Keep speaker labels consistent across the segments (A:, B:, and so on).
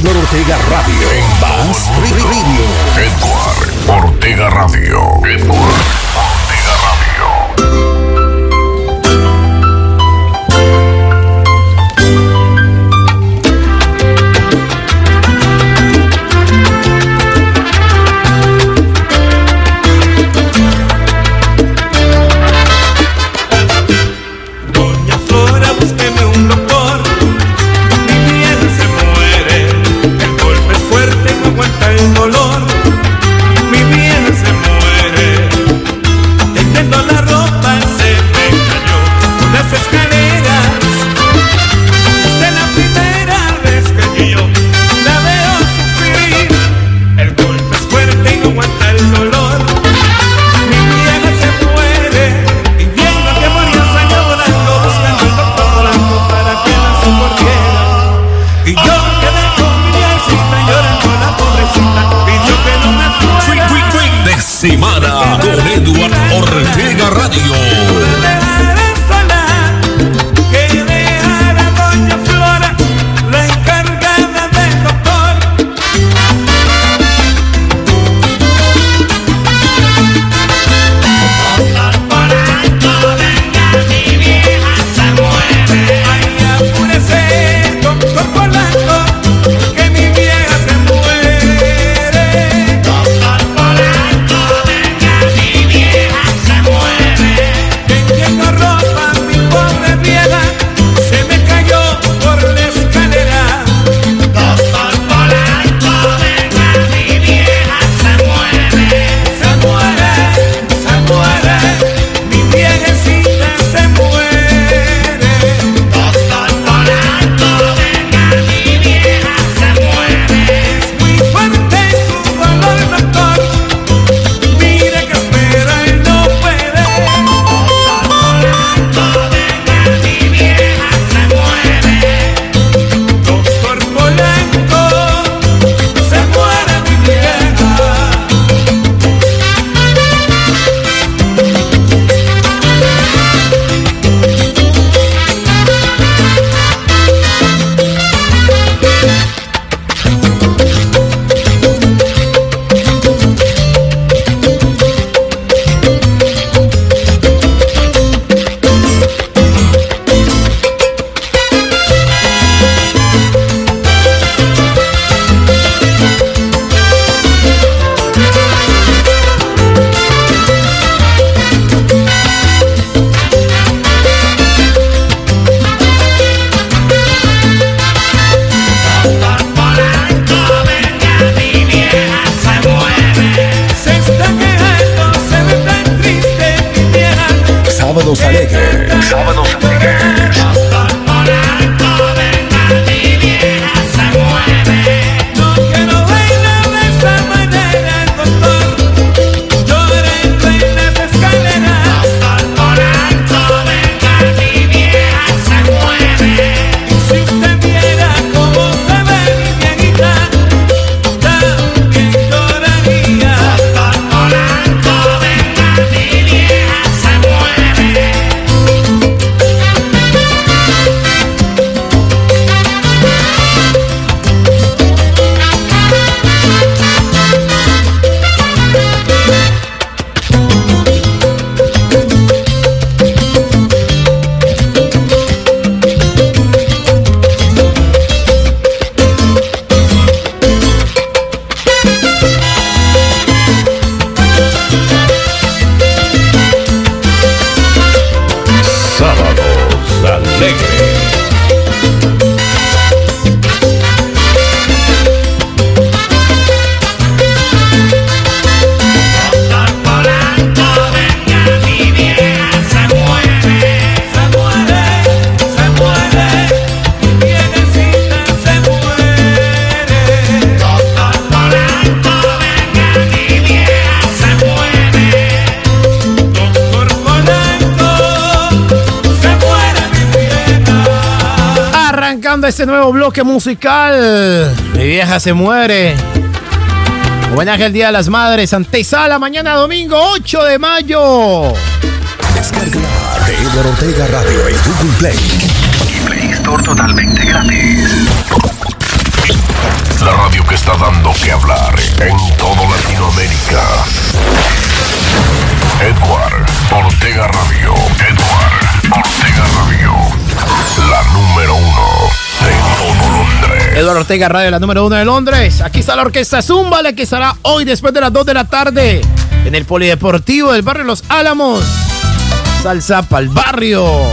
A: Edward Ortega Radio.
B: En Bass Radio. Edward Ortega Radio. Edward.
C: este nuevo bloque musical. Mi vieja se muere. Homenaje al Día de las Madres. Antesala mañana domingo 8 de mayo.
A: Descarga de Edward Ortega Radio en Google Play.
B: Y Play Store totalmente gratis.
D: La radio que está dando que hablar en todo Latinoamérica. Edward Ortega Radio.
B: Eduardo Ortega Radio, la número uno de Londres. Aquí está la orquesta Zumba, la que estará hoy después de las 2 de la tarde en el Polideportivo del barrio Los Álamos. Salsa para el barrio.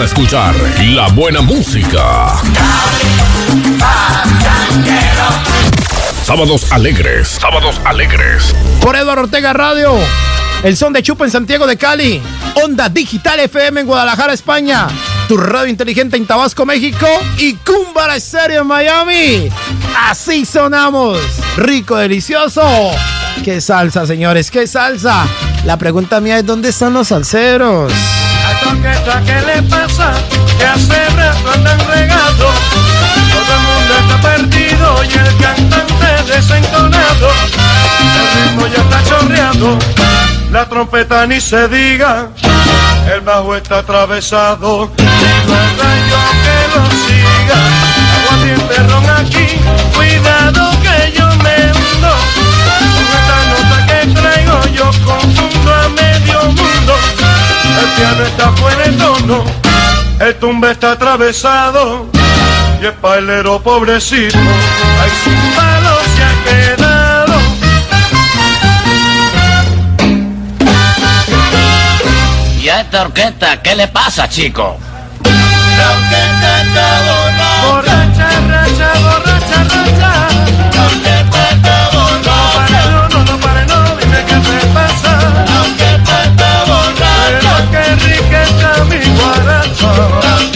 E: A
D: escuchar la buena música. Sábados alegres, sábados alegres.
C: Por Eduardo Ortega Radio. El son de Chupa en Santiago de Cali. Onda Digital FM en Guadalajara, España. Tu radio inteligente en Tabasco, México. Y Cumbara Estéreo en Miami. Así sonamos. Rico, delicioso. ¿Qué salsa, señores? ¿Qué salsa? La pregunta mía es: ¿dónde están los salseros?
F: ¿Qué le pasa? Que hace rato andan regado. Todo el mundo está perdido y el cantante desentonado. El ritmo ya está chorreado, la trompeta ni se diga. El bajo está atravesado, rayo que lo siga. Aguardiente ron aquí, cuidado que yo me hundo. Con esta nota que traigo yo confundo a medio mundo. El piano está fuera de tono, el tumbe está atravesado y el pailero pobrecito, ay sin palo se ha quedado.
G: ¿Y a esta orquesta qué le pasa, chico?
F: La orquesta está borracha, rica está mi guaracha.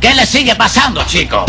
G: Qué le sigue pasando, chico?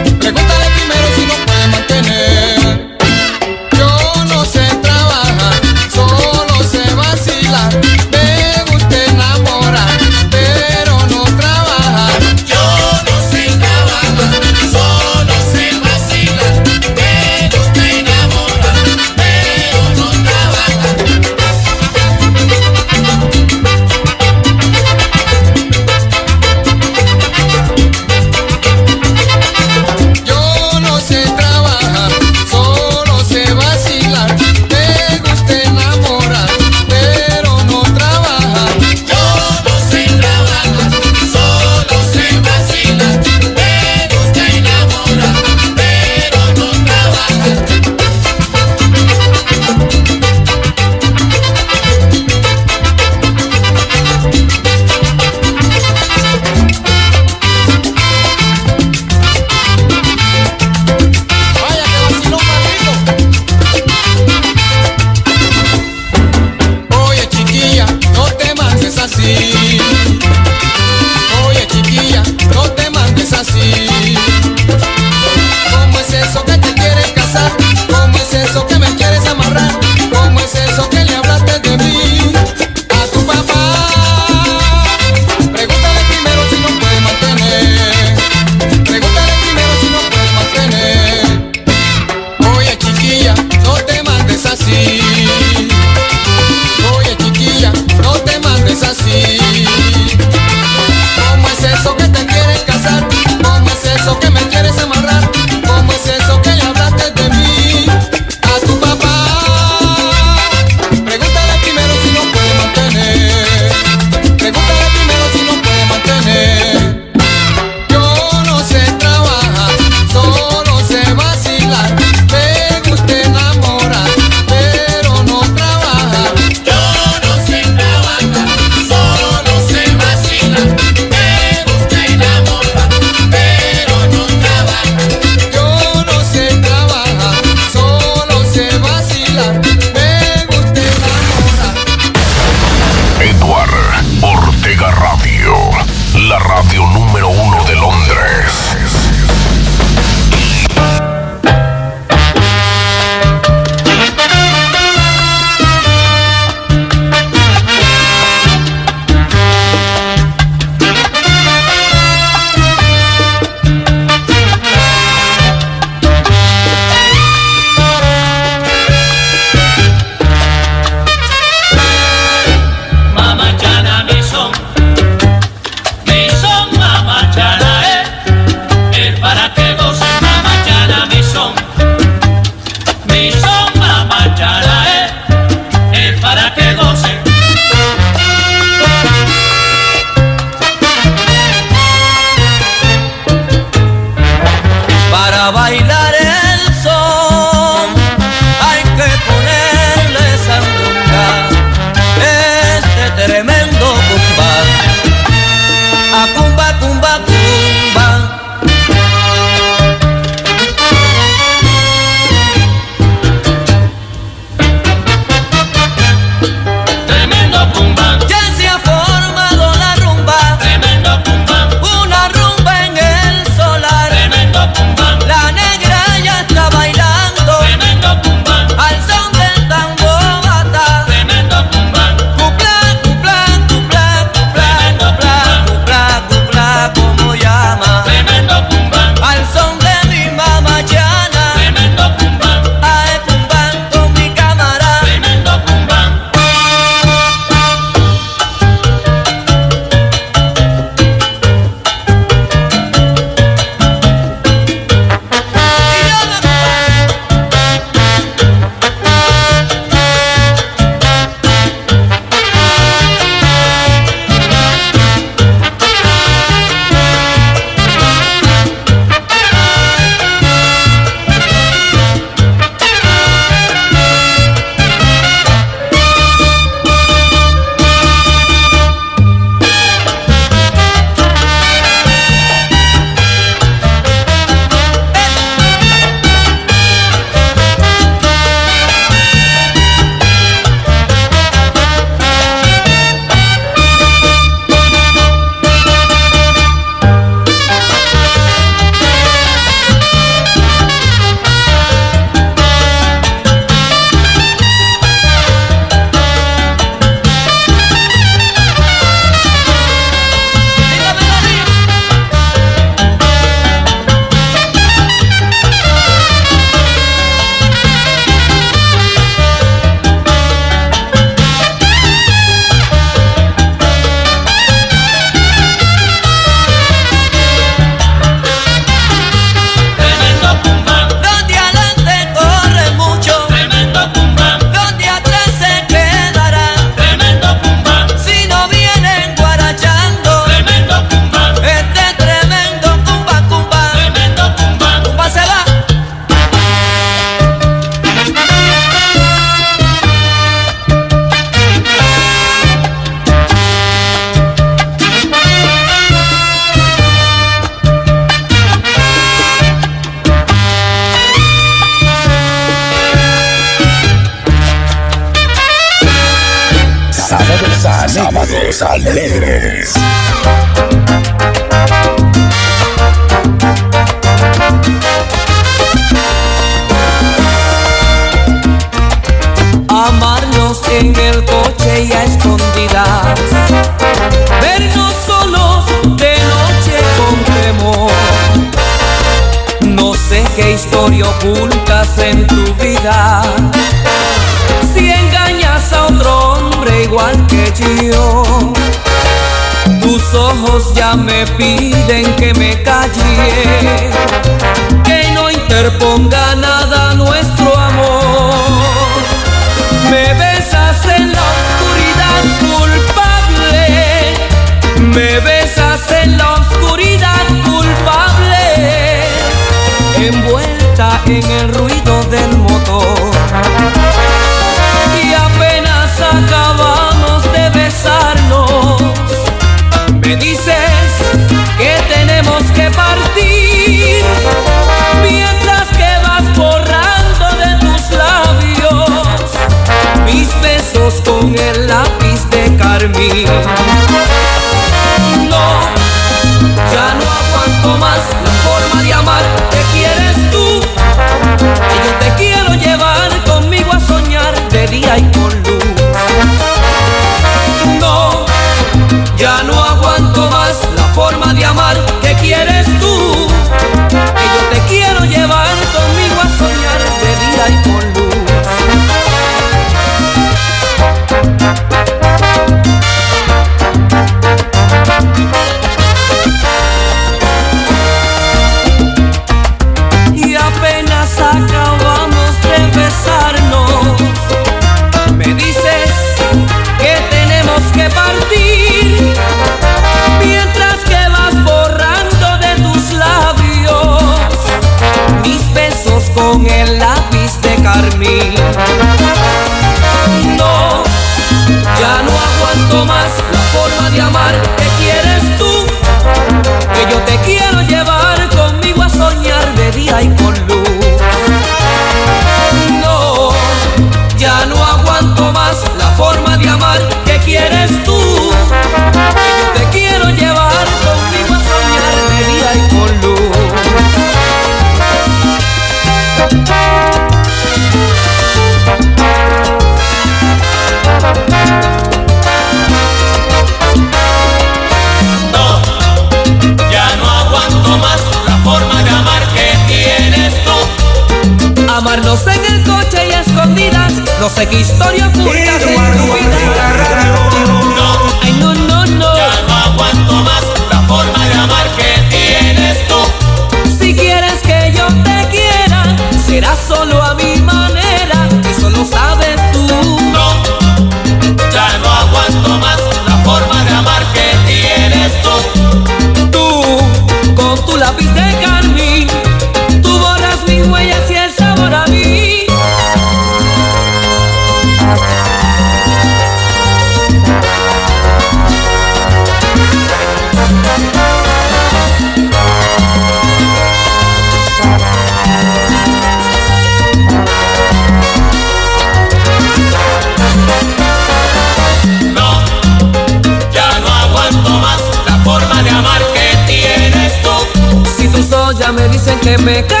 H: me cae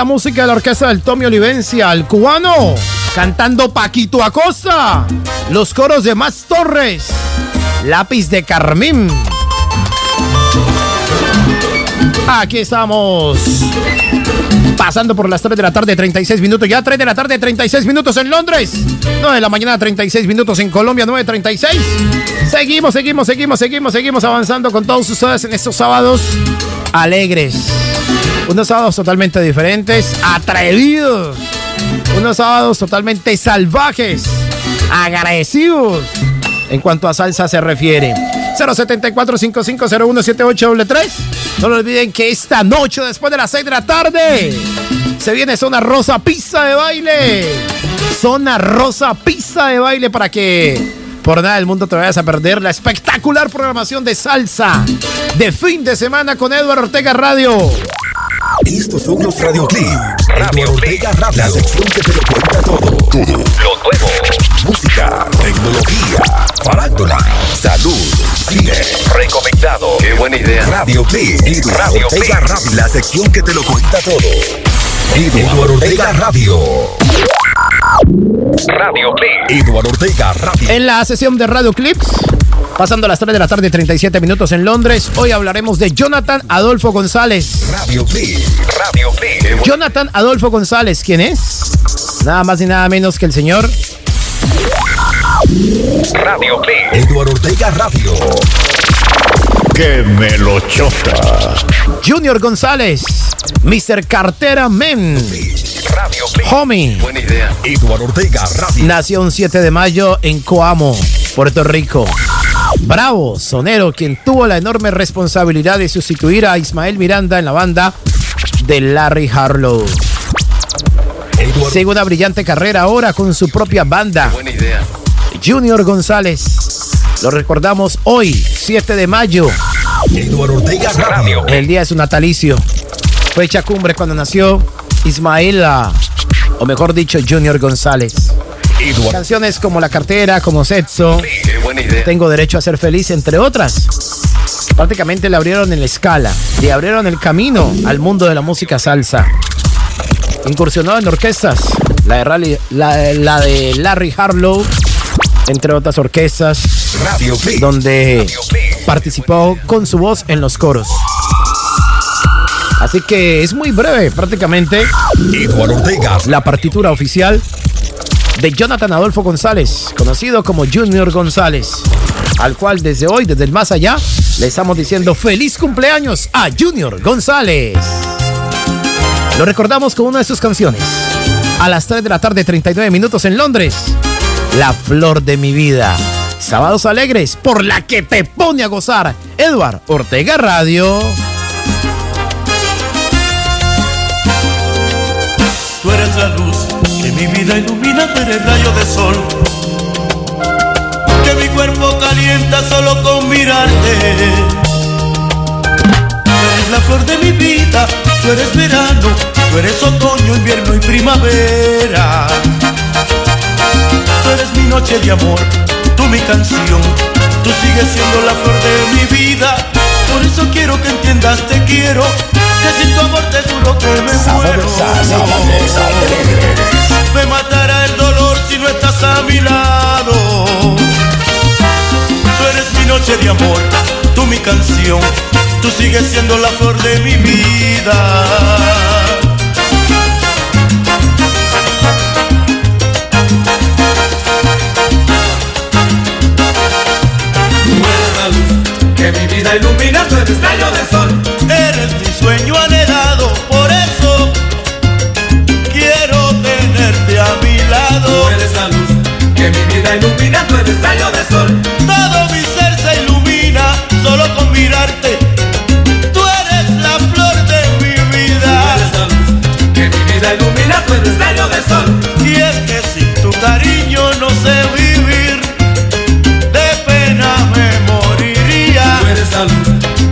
H: la
C: música de la orquesta del Tommy Olivencia, el cubano, cantando Paquito Acosta, los coros de Más Torres, Lápiz de Carmín. Aquí estamos. Pasando por las 3 de la tarde, 36 minutos. Ya 3 de la tarde, 36 minutos en Londres. 9 de la mañana, 36 minutos en Colombia, 9.36. Seguimos, seguimos, seguimos, seguimos, seguimos avanzando con todos ustedes en estos sábados alegres. Unos sábados totalmente diferentes, atrevidos. Unos sábados totalmente salvajes, agresivos. En cuanto a salsa se refiere. 074 550178 No lo olviden que esta noche, después de las 6 de la tarde, se viene Zona Rosa Pizza de Baile. Zona Rosa Pizza de Baile para que por nada del mundo te vayas a perder la espectacular programación de salsa de fin de semana con Eduardo Ortega Radio.
A: Estos son los radioclips. Radio Ortega Radio. La sección que te lo cuenta todo. Todo. Lo nuevo. Música, tecnología, farándula, salud, cine. Recomendado. Qué buena idea. Radio Clip. Radio Ortega Radio. La sección que te lo cuenta todo. Eduardo Ortega Radio. Radio Clip. Eduardo Ortega Radio.
C: En la sesión de Radio Clips, pasando las 3 de la tarde, 37 minutos en Londres, hoy hablaremos de Jonathan Adolfo González.
A: Radio Clip. Radio Clip.
C: Jonathan Adolfo González, ¿quién es? Nada más y nada menos que el señor
A: Radio Clip. Eduardo Ortega Radio.
D: Que me lo chota.
C: Junior González, Mr. Cartera Men,
A: Radio.
C: Homie.
A: Buena idea. Eduardo Ortega Radio.
C: Nació un 7 de mayo en Coamo, Puerto Rico. Bravo, sonero, quien tuvo la enorme responsabilidad de sustituir a Ismael Miranda en la banda de Larry Harlow.
A: Eduardo.
C: Sigue una brillante carrera ahora con su propia banda,
A: Buena idea.
C: Junior González. Lo recordamos hoy, 7 de mayo,
A: Eduardo Ortega Radio.
C: el día de su natalicio. Fecha cumbre cuando nació Ismaela, o mejor dicho, Junior González.
A: Eduardo.
C: Canciones como La Cartera, como Sexo. Tengo Derecho a Ser Feliz, entre otras. Prácticamente le abrieron en la escala, le abrieron el camino al mundo de la música salsa. Incursionó en orquestas, la de, Rally- la, la de Larry Harlow, entre otras orquestas,
A: Radio
C: donde
A: Radio
C: participó con su voz en los coros. Así que es muy breve, prácticamente,
A: Eduardo Ortega.
C: la partitura oficial de Jonathan Adolfo González, conocido como Junior González, al cual desde hoy, desde el más allá, le estamos diciendo feliz cumpleaños a Junior González. Lo recordamos con una de sus canciones. A las 3 de la tarde, 39 minutos en Londres. La flor de mi vida. Sábados alegres por la que te pone a gozar. Edward Ortega Radio.
F: Tú eres la luz que mi vida ilumina, tú eres rayo de sol. Que mi cuerpo calienta solo con mirarte. Tú eres la flor de mi vida, tú eres verano, tú eres otoño, invierno y primavera. Tú eres mi noche de amor, tú mi canción, tú sigues siendo la flor de mi vida. Por eso quiero que entiendas, te quiero, que sin tu amor te juro que me muero. Me matará el dolor si no estás a mi lado. Tú eres mi noche de amor, tú mi canción, tú sigues siendo la flor de mi vida. Vida ilumina, tú eres rayo de sol. Eres mi sueño anhelado, por eso quiero tenerte a mi lado. Tú eres la luz que mi vida ilumina, tú eres rayo de sol. Todo mi ser se ilumina solo con mirarte. Tú eres la flor de mi vida. Tú eres la luz que mi vida ilumina, tú eres rayo de sol. Y es que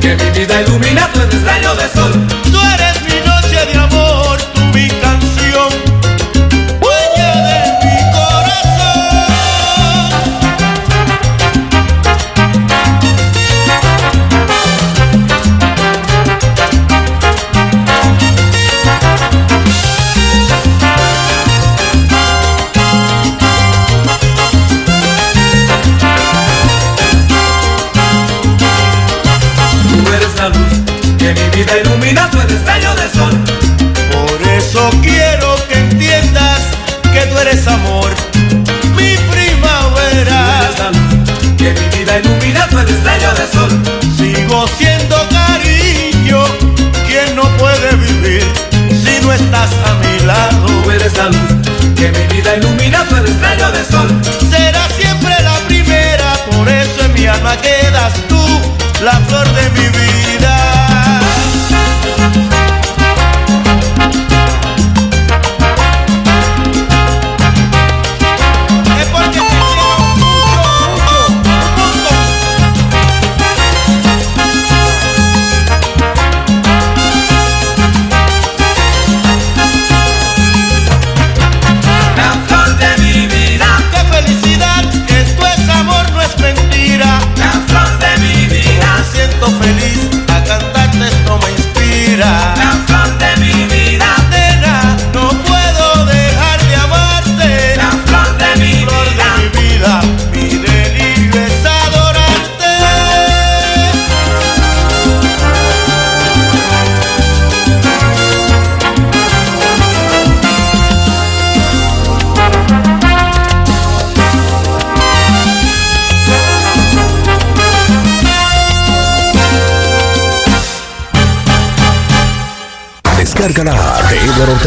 F: que mi vida ilumina, tú eres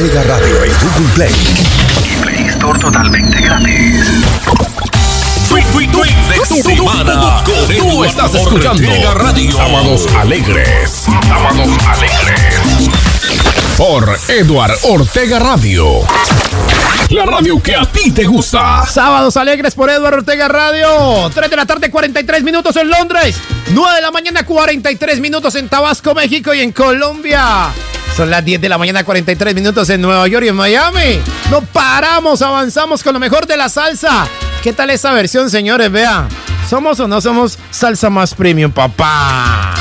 A: Ortega Radio en Google Play. Y Play Store totalmente gratis.
D: de semana Tú estás escuchando
A: Radio.
D: Sábados Alegres. Sábados Alegres. Por Eduard Ortega Radio. La radio que a ti te gusta.
C: Sábados alegres por Eduardo Ortega Radio. 3 de la tarde, 43 minutos en Londres. 9 de la mañana, 43 minutos en Tabasco, México y en Colombia. Son las 10 de la mañana, 43 minutos en Nueva York y en Miami. No paramos, avanzamos con lo mejor de la salsa. ¿Qué tal esa versión, señores? Vea, ¿somos o no somos salsa más premium, papá?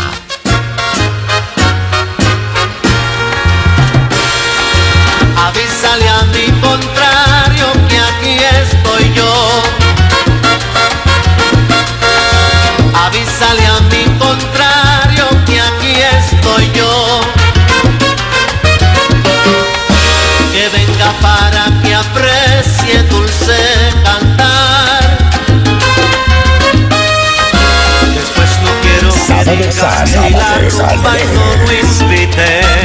I: Avísale a mi contrario que aquí estoy yo. Avísale a mi contrario que aquí estoy yo. Que venga para que aprecie dulce cantar. Después no quiero que digas si la rumba no invité.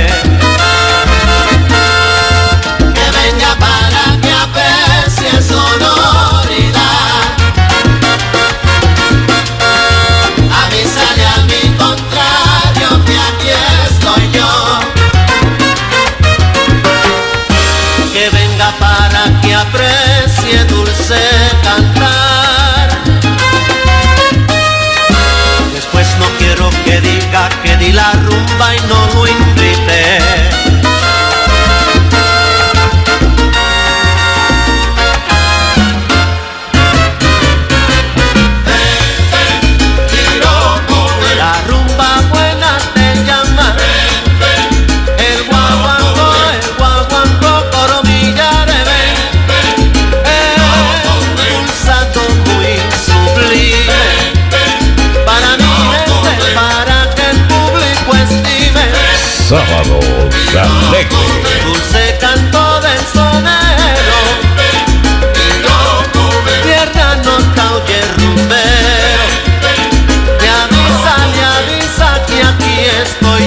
I: Estoy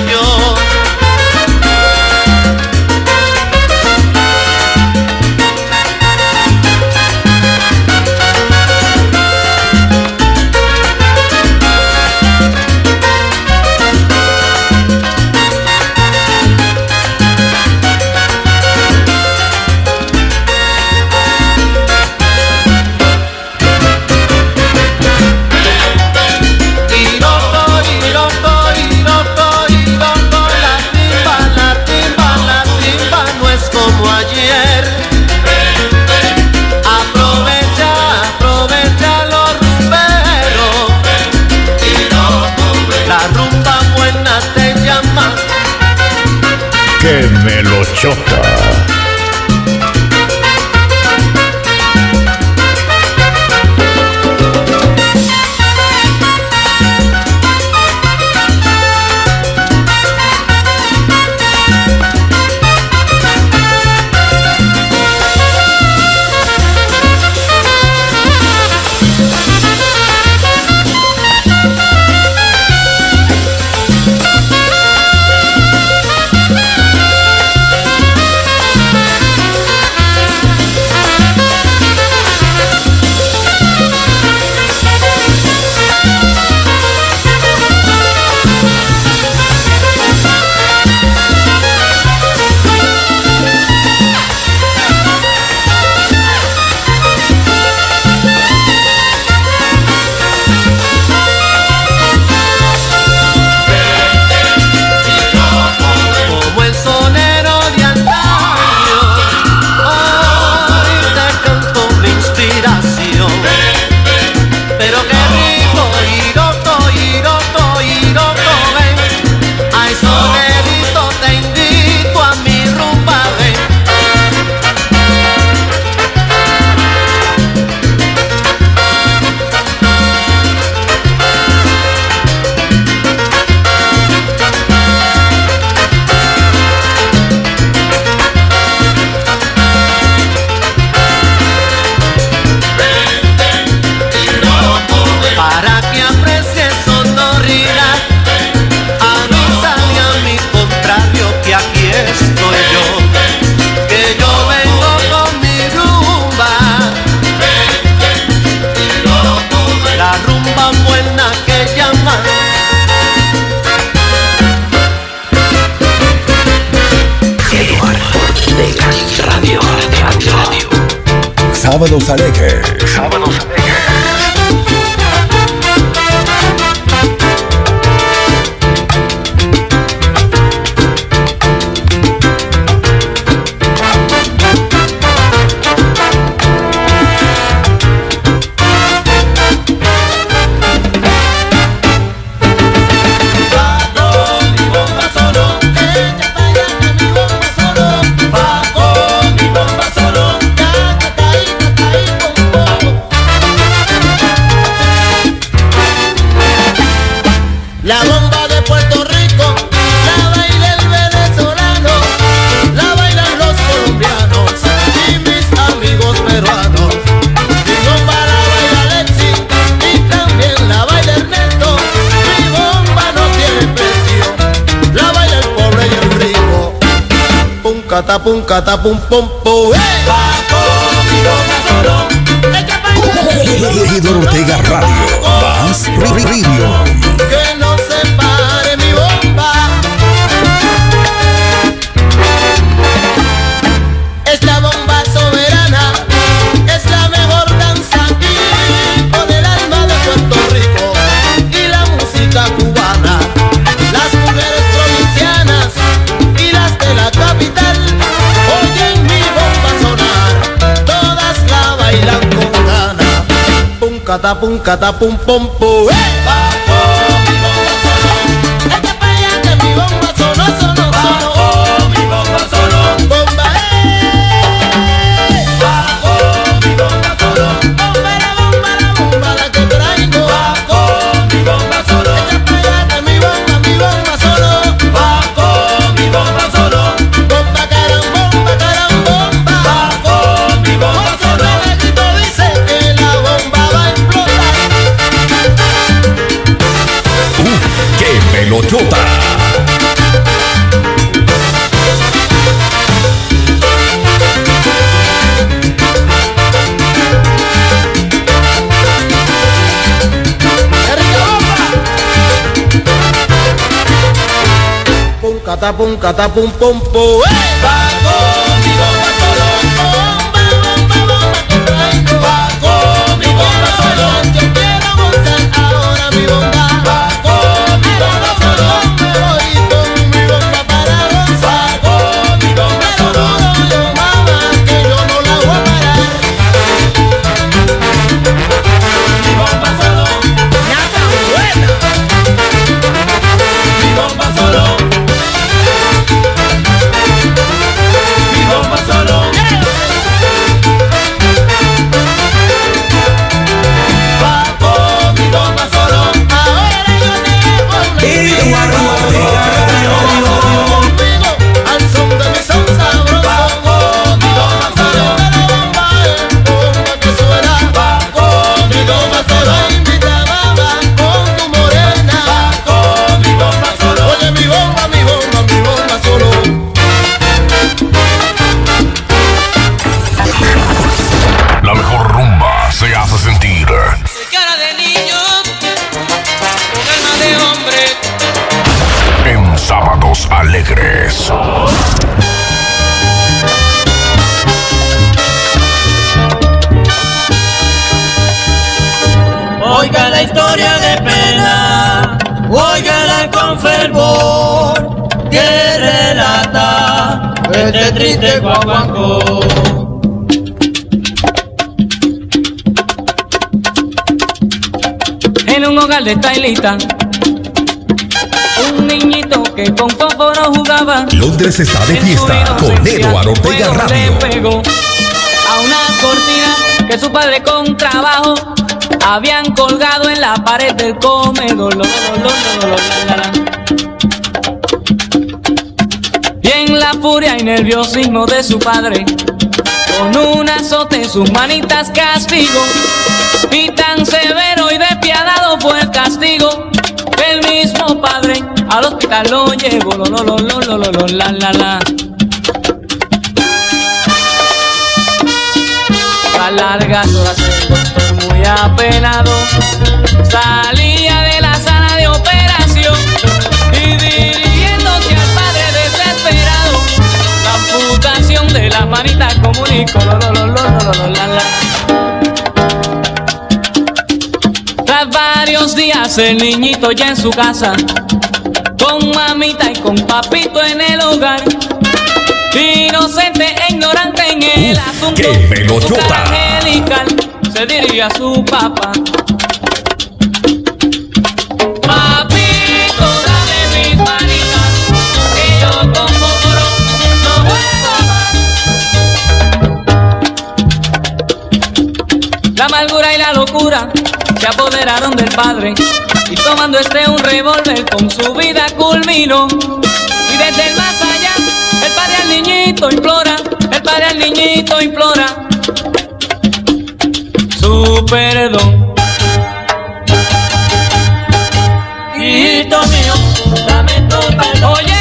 I: catapum, catapum, pompo. ¡Eh! catapum, catapum, pompo.
A: ¡Eh! catapum, catapum,
I: pum,
D: ¡Eh! alegres.
J: Oiga la historia de pena, oiga con fervor, que relata este triste guaguancó. En un hogar de Tailita niñito que con fósforo jugaba.
A: Londres está de fiesta con Eduardo Ortega Radio.
J: A una cortina que su padre con trabajo habían colgado en la pared del comedor. Y en la furia y nerviosismo de su padre, con un azote en sus manitas castigo. Y tan severo y despiadado fue el castigo del mismo padre al hospital lo llevo, lo, lo, lo, lo, lo, lo, la, la, la. Largas horas muy apenado, salía de la sala de operación y dirigiéndose al padre desesperado, la amputación de las manitas comunico, lo, lo, lo, lo, lo, la, la. Tras varios días el niñito ya en su casa con mamita y con papito en el hogar. Inocente e ignorante en el asunto.
A: qué
J: cara angelical se dirige a su papá. La amargura y la locura se apoderaron del padre y tomando este un revólver con su vida culminó. Y desde el más allá, el padre al niñito implora, el padre al niñito implora su perdón. Hijito mío, dame tu perdón.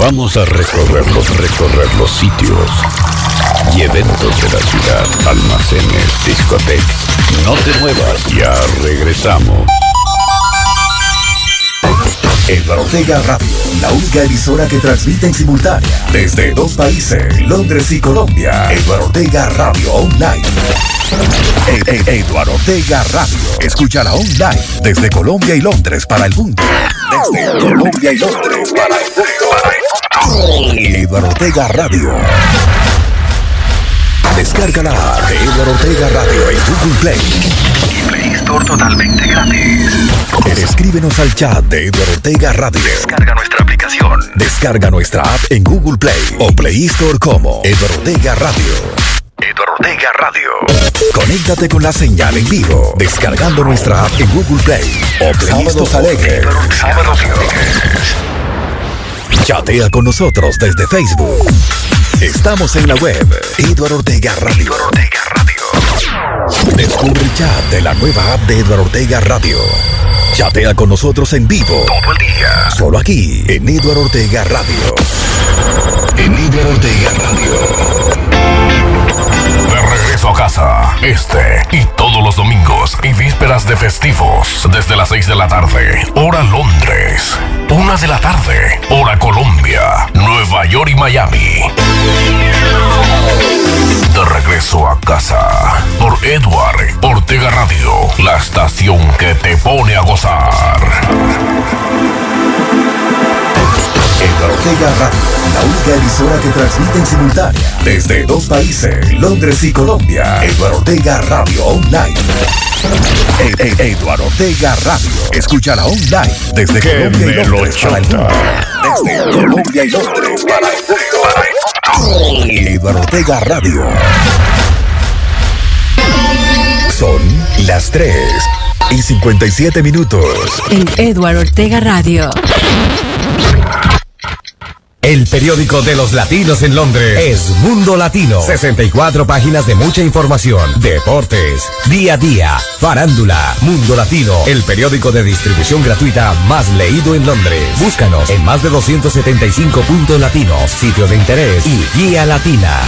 D: Vamos a recorrer los, recorrer los sitios y eventos de la ciudad, almacenes, discotecas. No te muevas, ya regresamos.
A: Eduardo Ortega Radio, la única emisora que transmite en simultánea desde dos países, Londres y Colombia. Eduardo Ortega Radio Online. E- e- Eduardo Ortega Radio. Escúchala online desde Colombia y Londres para el mundo. Desde Colombia y Londres para el mundo. Eduardo Ortega Radio. Descárgala de Eduardo Ortega Radio en Google Play. Y Play Store totalmente gratis. Escríbenos al chat de Eduardo Ortega Radio. Descarga nuestra aplicación. Descarga nuestra app en Google Play o Play Store como Eduardo Ortega Radio. Eduardo Ortega. Conéctate con la señal en vivo, descargando nuestra app en Google Play o Play. Alegres. Sábados alegres. Chatea con nosotros desde Facebook. Estamos en la web Eduardo Ortega Radio. Descubre el chat de la nueva app de Eduardo Ortega Radio. Chatea con nosotros en vivo. Todo el día. Solo aquí en Eduardo Ortega Radio. En Eduardo
D: este y todos los domingos y vísperas de festivos, desde las 6 de la tarde, hora Londres, una de la tarde, hora Colombia, Nueva York y Miami. De regreso a casa, por Edward Ortega Radio, la estación que te pone a gozar.
A: Eduardo Ortega Radio, la única emisora que transmite en simultánea desde dos países, Londres y Colombia. Eduardo Ortega Radio Online. E- e- Eduardo Ortega Radio. Escúchala online desde
D: ¡Qué
A: Colombia y Londres para el mundo. Desde Colombia y Londres para el mundo. Eduardo Ortega Radio. Son las 3 y 57 minutos.
K: En Edward Ortega Radio.
L: El periódico de los latinos en Londres, es Mundo Latino. 64 páginas de mucha información, deportes, día a día, farándula, Mundo Latino, el periódico de distribución gratuita más leído en Londres. Búscanos en más de 275 puntos latinos, sitios de interés y guía latina.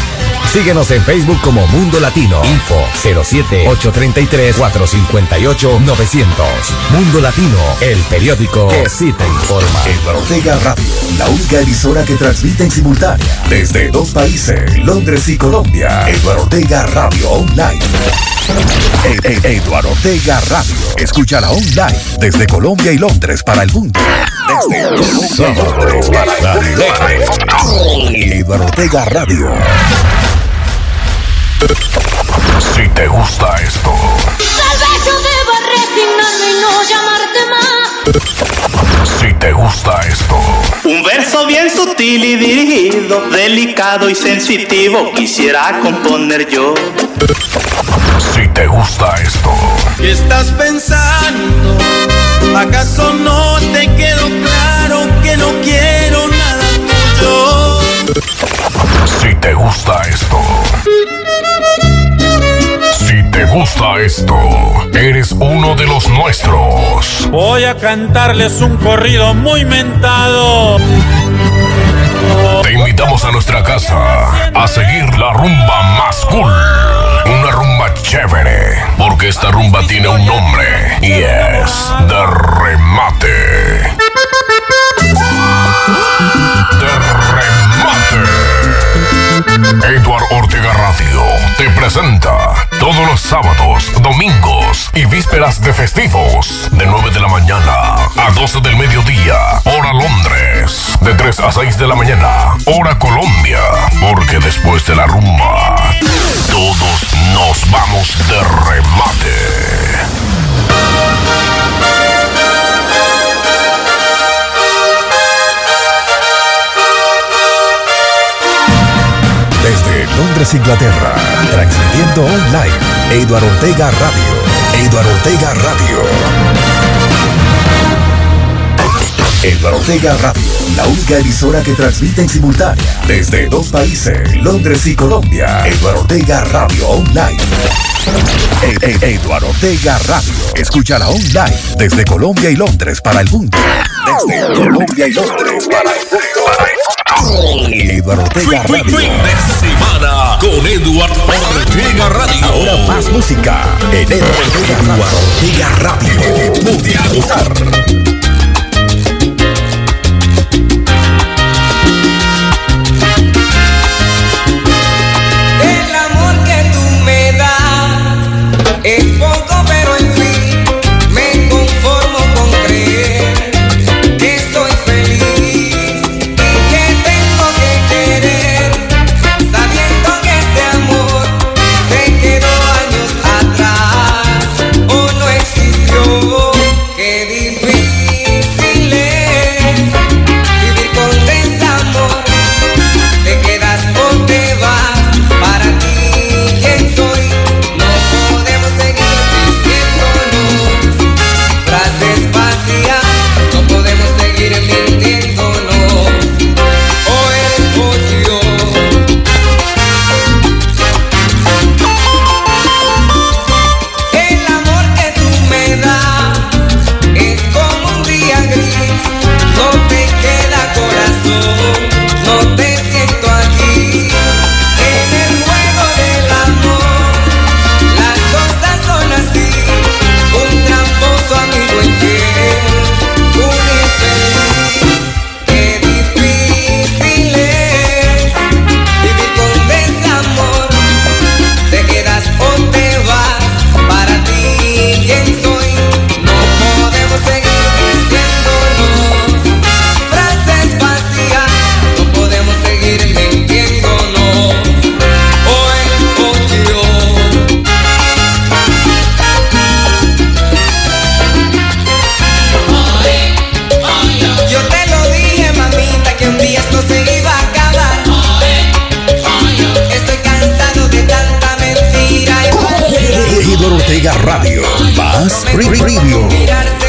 L: Síguenos en Facebook como Mundo Latino. Info 07833-458-900. Mundo Latino, el periódico que sí te informa.
M: Eduardo Ortega Radio, la única emisora que transmite en simultánea desde dos países, Londres y Colombia. Eduardo Ortega Radio Online. E- e- Eduardo Ortega Radio. Escúchala online desde Colombia y Londres para el mundo. Desde Colombia y Londres para el mundo. Eduardo Ortega Radio.
D: Si te gusta esto,
N: Tal vez yo deba resignarme y no llamarte más.
D: si te gusta esto,
O: Un verso bien sutil y dirigido, delicado y sensitivo, quisiera componer yo.
D: si te gusta esto,
P: ¿Qué estás pensando? ¿Acaso no te quedó claro que no quiero
D: te gusta esto. Si te gusta esto, eres uno de los nuestros.
P: Voy a cantarles un corrido muy mentado.
D: Te invitamos a nuestra casa a seguir la rumba más cool. Una rumba chévere, porque esta rumba tiene un nombre y es de remate. De remate. Edward Ortega Radio te presenta todos los sábados, domingos y vísperas de festivos. De 9 de la mañana a 12 del mediodía, hora Londres, de 3 a 6 de la mañana, hora Colombia, porque después de la rumba, todos nos vamos de remate.
M: Londres, Inglaterra, transmitiendo online, Eduardo Ortega Radio. Eduardo Ortega Radio. Eduardo Ortega Radio, la única emisora que transmite en simultánea desde dos países, Londres y Colombia. Eduardo Ortega Radio Online. E- e- Eduardo Ortega Radio, escúchala online desde Colombia y Londres para el mundo. Desde Colombia y Londres para el mundo. Eduardo Ortega Radio.
L: semana con Eduardo Ortega Radio.
M: Ahora más música en Eduardo Ortega Radio. Gozar. Más pre-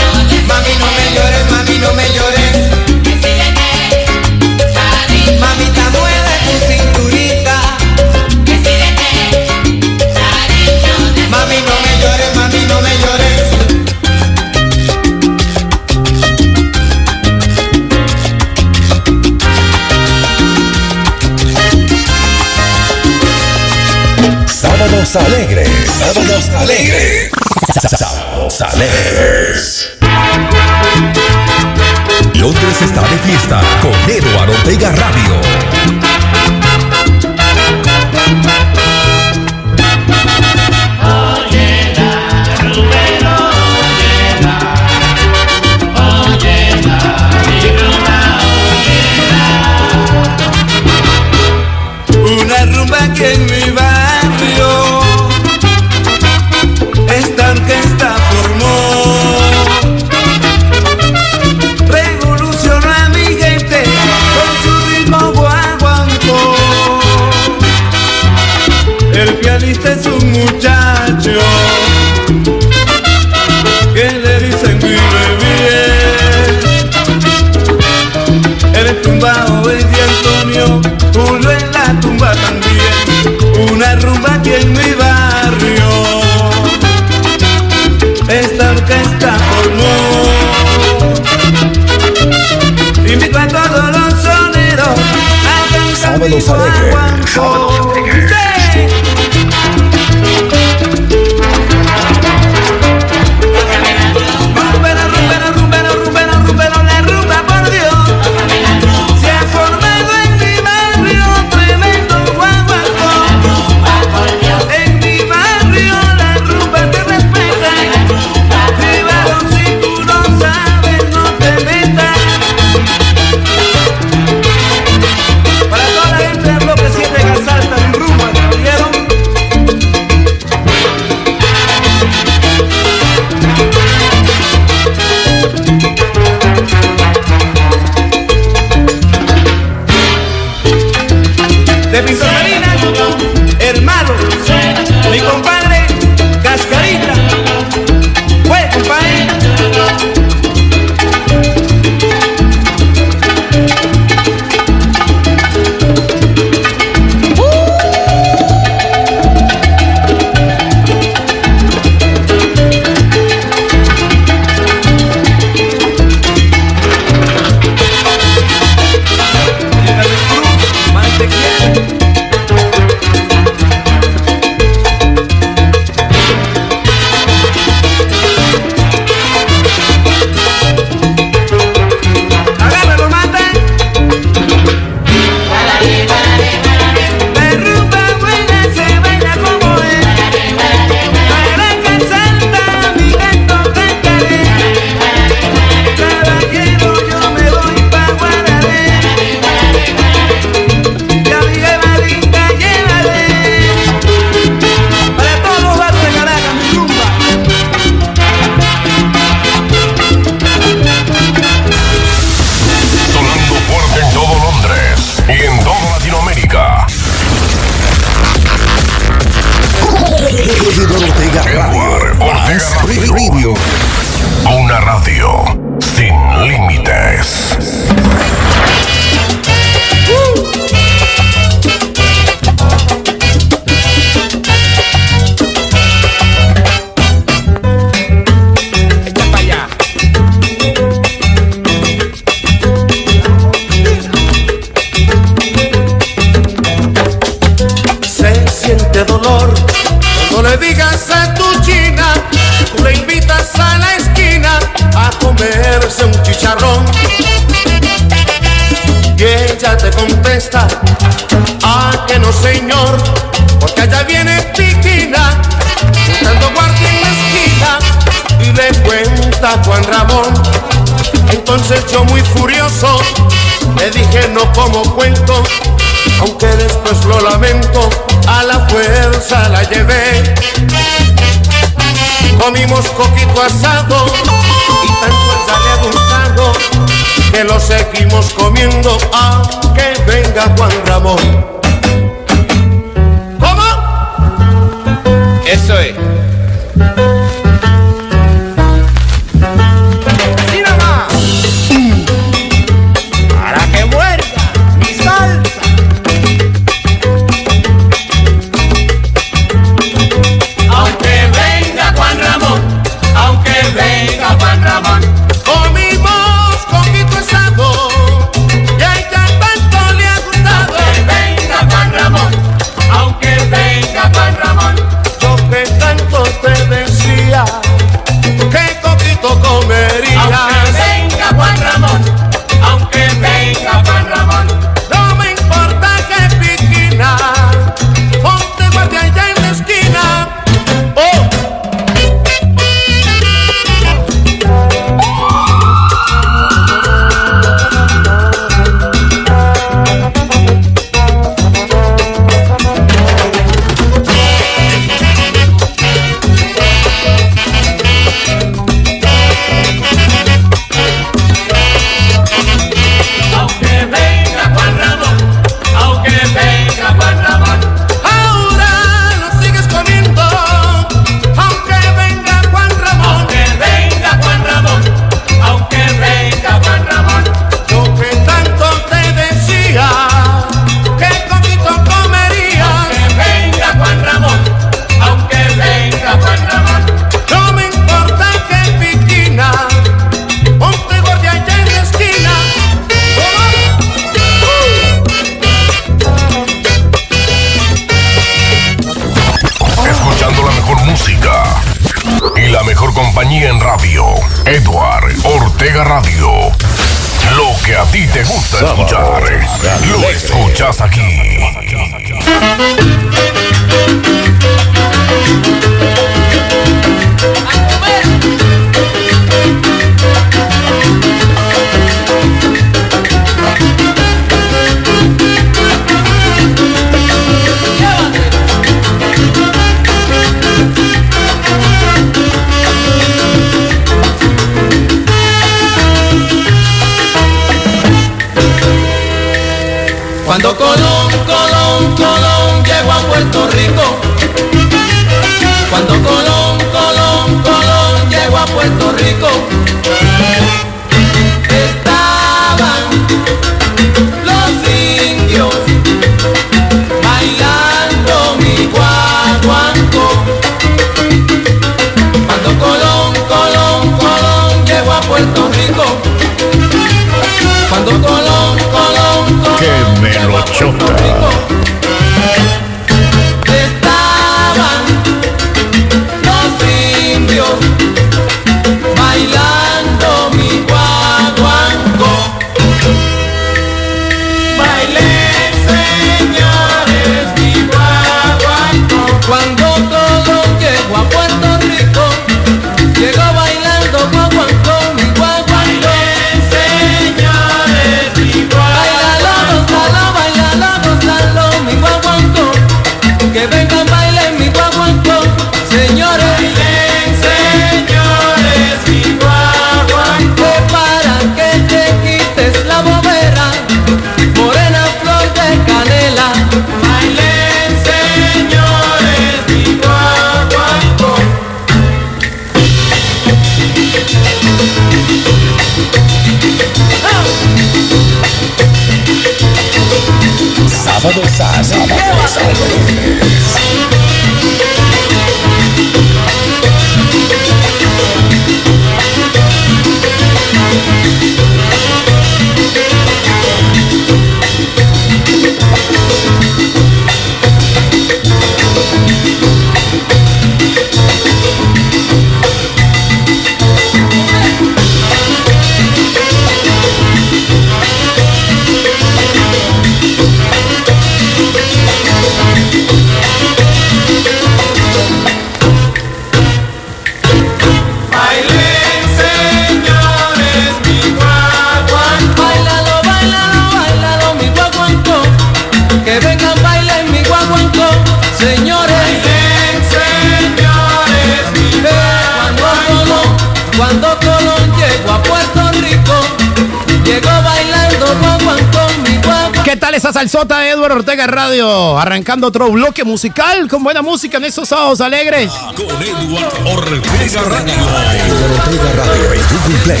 J: guagua.
C: ¿Qué tal esa salsota de Edward Ortega Radio? Arrancando otro bloque musical con buena música en estos sábados alegres.
A: Con Edward Ortega Radio. Edward Ortega Radio en Google Play.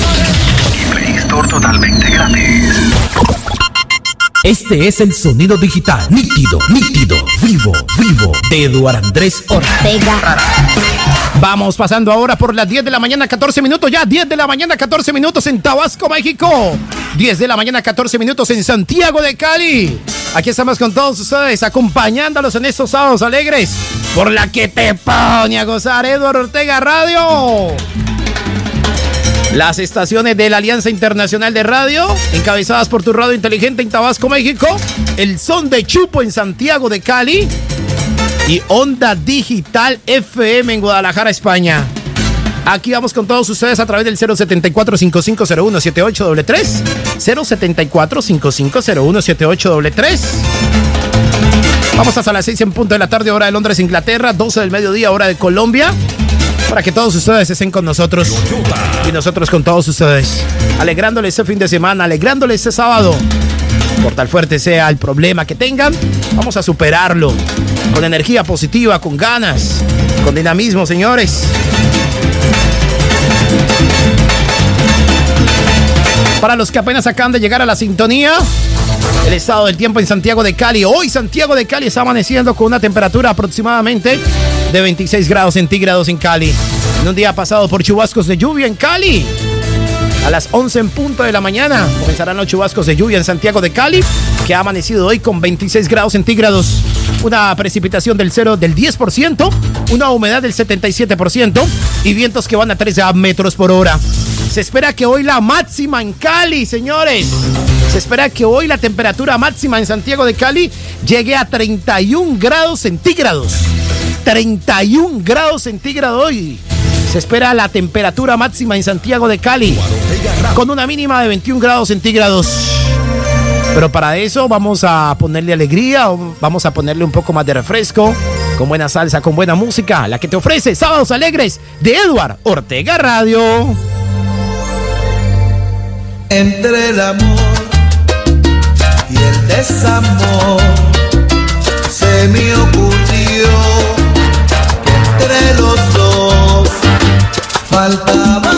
A: Y Play Store totalmente gratis.
M: Este es el sonido digital, nítido, nítido, vivo, vivo, de Eduardo Andrés Ortega.
C: Vamos pasando ahora por las 10 de la mañana, 14 minutos ya, 10 de la mañana, 14 minutos en Tabasco, México. 10 de la mañana, 14 minutos en Santiago de Cali. Aquí estamos con todos ustedes, acompañándolos en estos sábados alegres, por la que te pone a gozar Eduardo Ortega Radio. Las estaciones de la Alianza Internacional de Radio, encabezadas por tu radio inteligente en Tabasco, México, el Son de Chupo en Santiago de Cali y Onda Digital FM en Guadalajara, España. Aquí vamos con todos ustedes a través del 074-5501-7833. 074-5501-7833. Vamos hasta las 6 en punto de la tarde, hora de Londres, Inglaterra, 12 del mediodía, hora de Colombia para que todos ustedes estén con nosotros y nosotros con todos ustedes, alegrándoles este fin de semana, alegrándoles este sábado. Por tal fuerte sea el problema que tengan, vamos a superarlo con energía positiva, con ganas, con dinamismo, señores. Para los que apenas acaban de llegar a la sintonía, el estado del tiempo en Santiago de Cali. Hoy Santiago de Cali está amaneciendo con una temperatura aproximadamente de 26 grados centígrados en Cali. En un día pasado por chubascos de lluvia en Cali. A las 11 en punto de la mañana comenzarán los chubascos de lluvia en Santiago de Cali, que ha amanecido hoy con 26 grados centígrados. Una precipitación del 0 del 10%, una humedad del 77% y vientos que van a 13 metros por hora. Se espera que hoy la máxima en Cali, señores. Se espera que hoy la temperatura máxima en Santiago de Cali llegue a 31 grados centígrados. 31 grados centígrados hoy. Se espera la temperatura máxima en Santiago de Cali con una mínima de 21 grados centígrados. Pero para eso vamos a ponerle alegría, vamos a ponerle un poco más de refresco, con buena salsa, con buena música, la que te ofrece Sábados Alegres de Edward Ortega Radio.
Q: Entre el amor y el desamor se me ocurrió que entre los dos faltaba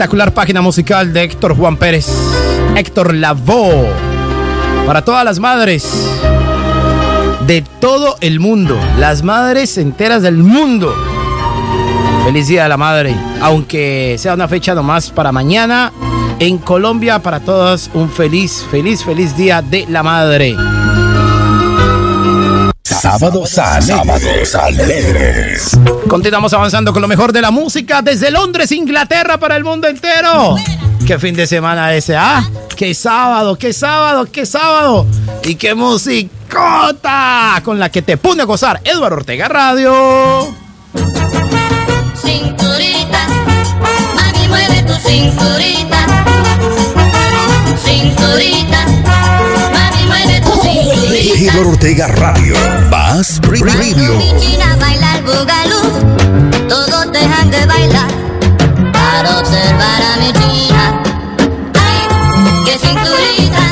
C: espectacular página musical de Héctor Juan Pérez. Héctor Lavó. Para todas las madres de todo el mundo. Las madres enteras del mundo. Feliz Día de la Madre. Aunque sea una fecha nomás para mañana. En Colombia, para todas, un feliz, feliz, feliz Día de la Madre.
K: Sábados alegres. Sábados alegres.
C: Continuamos avanzando con lo mejor de la música desde Londres, Inglaterra para el mundo entero. ¿Qué fin de semana ese? ¿Ah? ¡Qué sábado, qué sábado, qué sábado! ¡Y qué musicota! Con la que te pone a gozar Eduardo Ortega Radio.
R: Cinturita, mami mueve tu cinturita. Cinturita,
K: Eduardo Ortega Radio. Más Radio.
R: China baila el bugalú, todos dejan de bailar para observar a mi china. Ay, qué cinturita,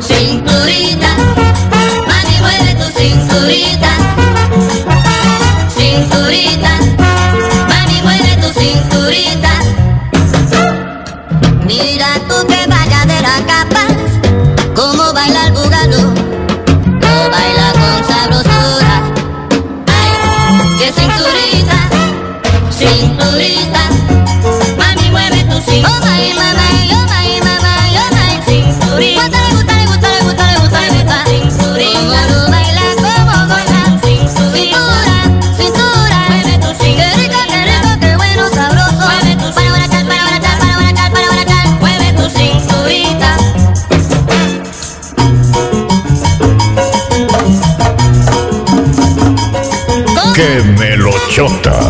R: cinturita, mami mueve tu cinturita. Cinturita,
D: melochota!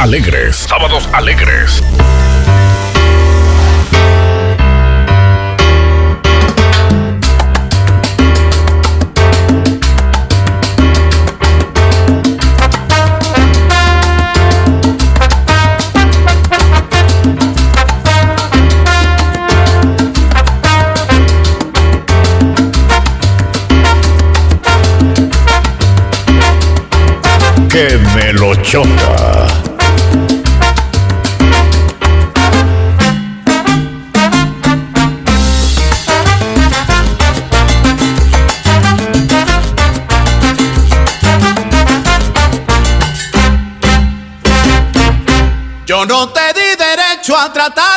D: Sábados alegres. Sábados alegres. ¡Qué melochota!
S: No te di derecho a tratarme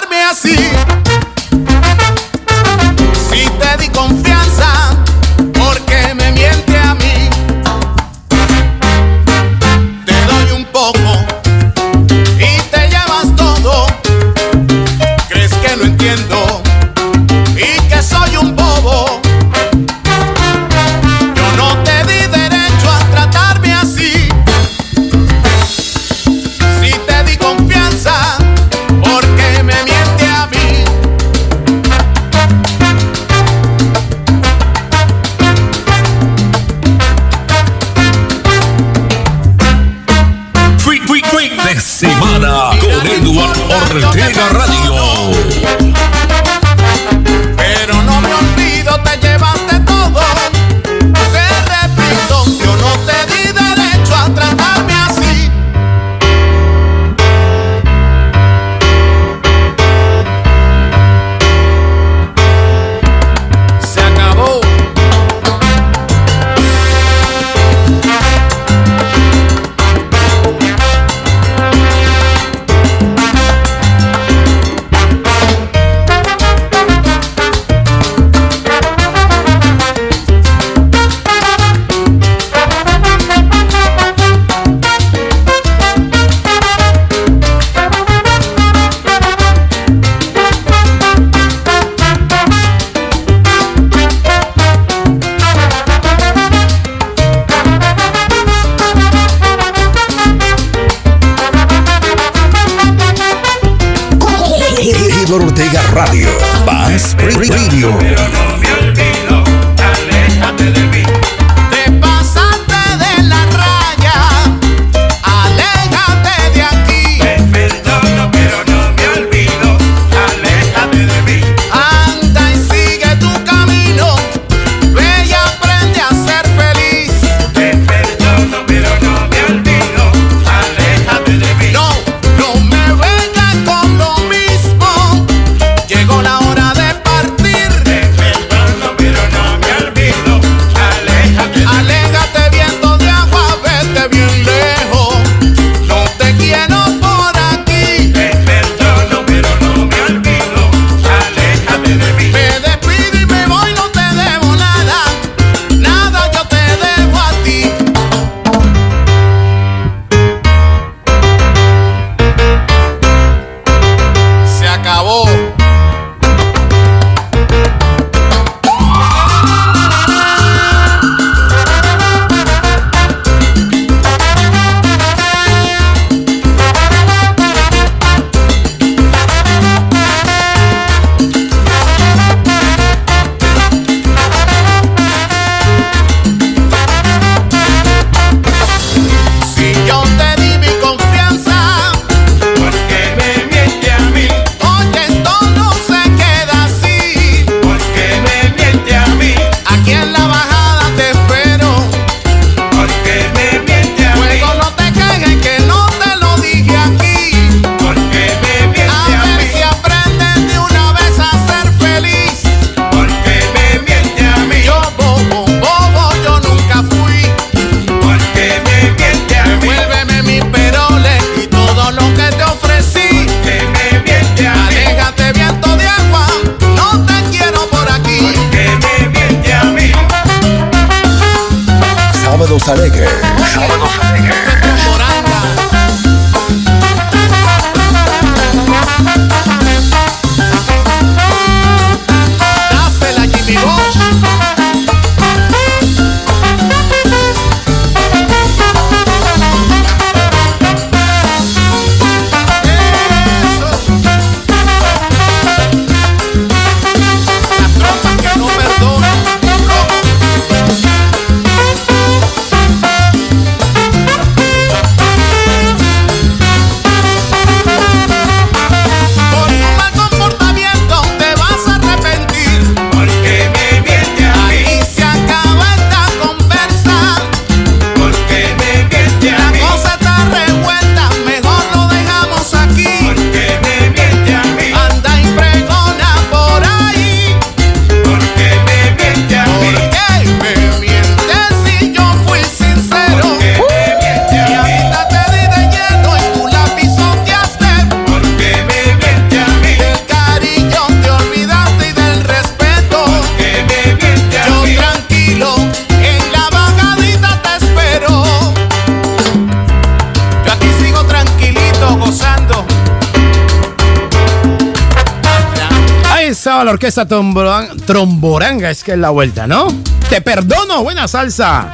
C: orquesta tromboran- tromboranga, es que es la vuelta, ¿no? Te perdono, buena salsa.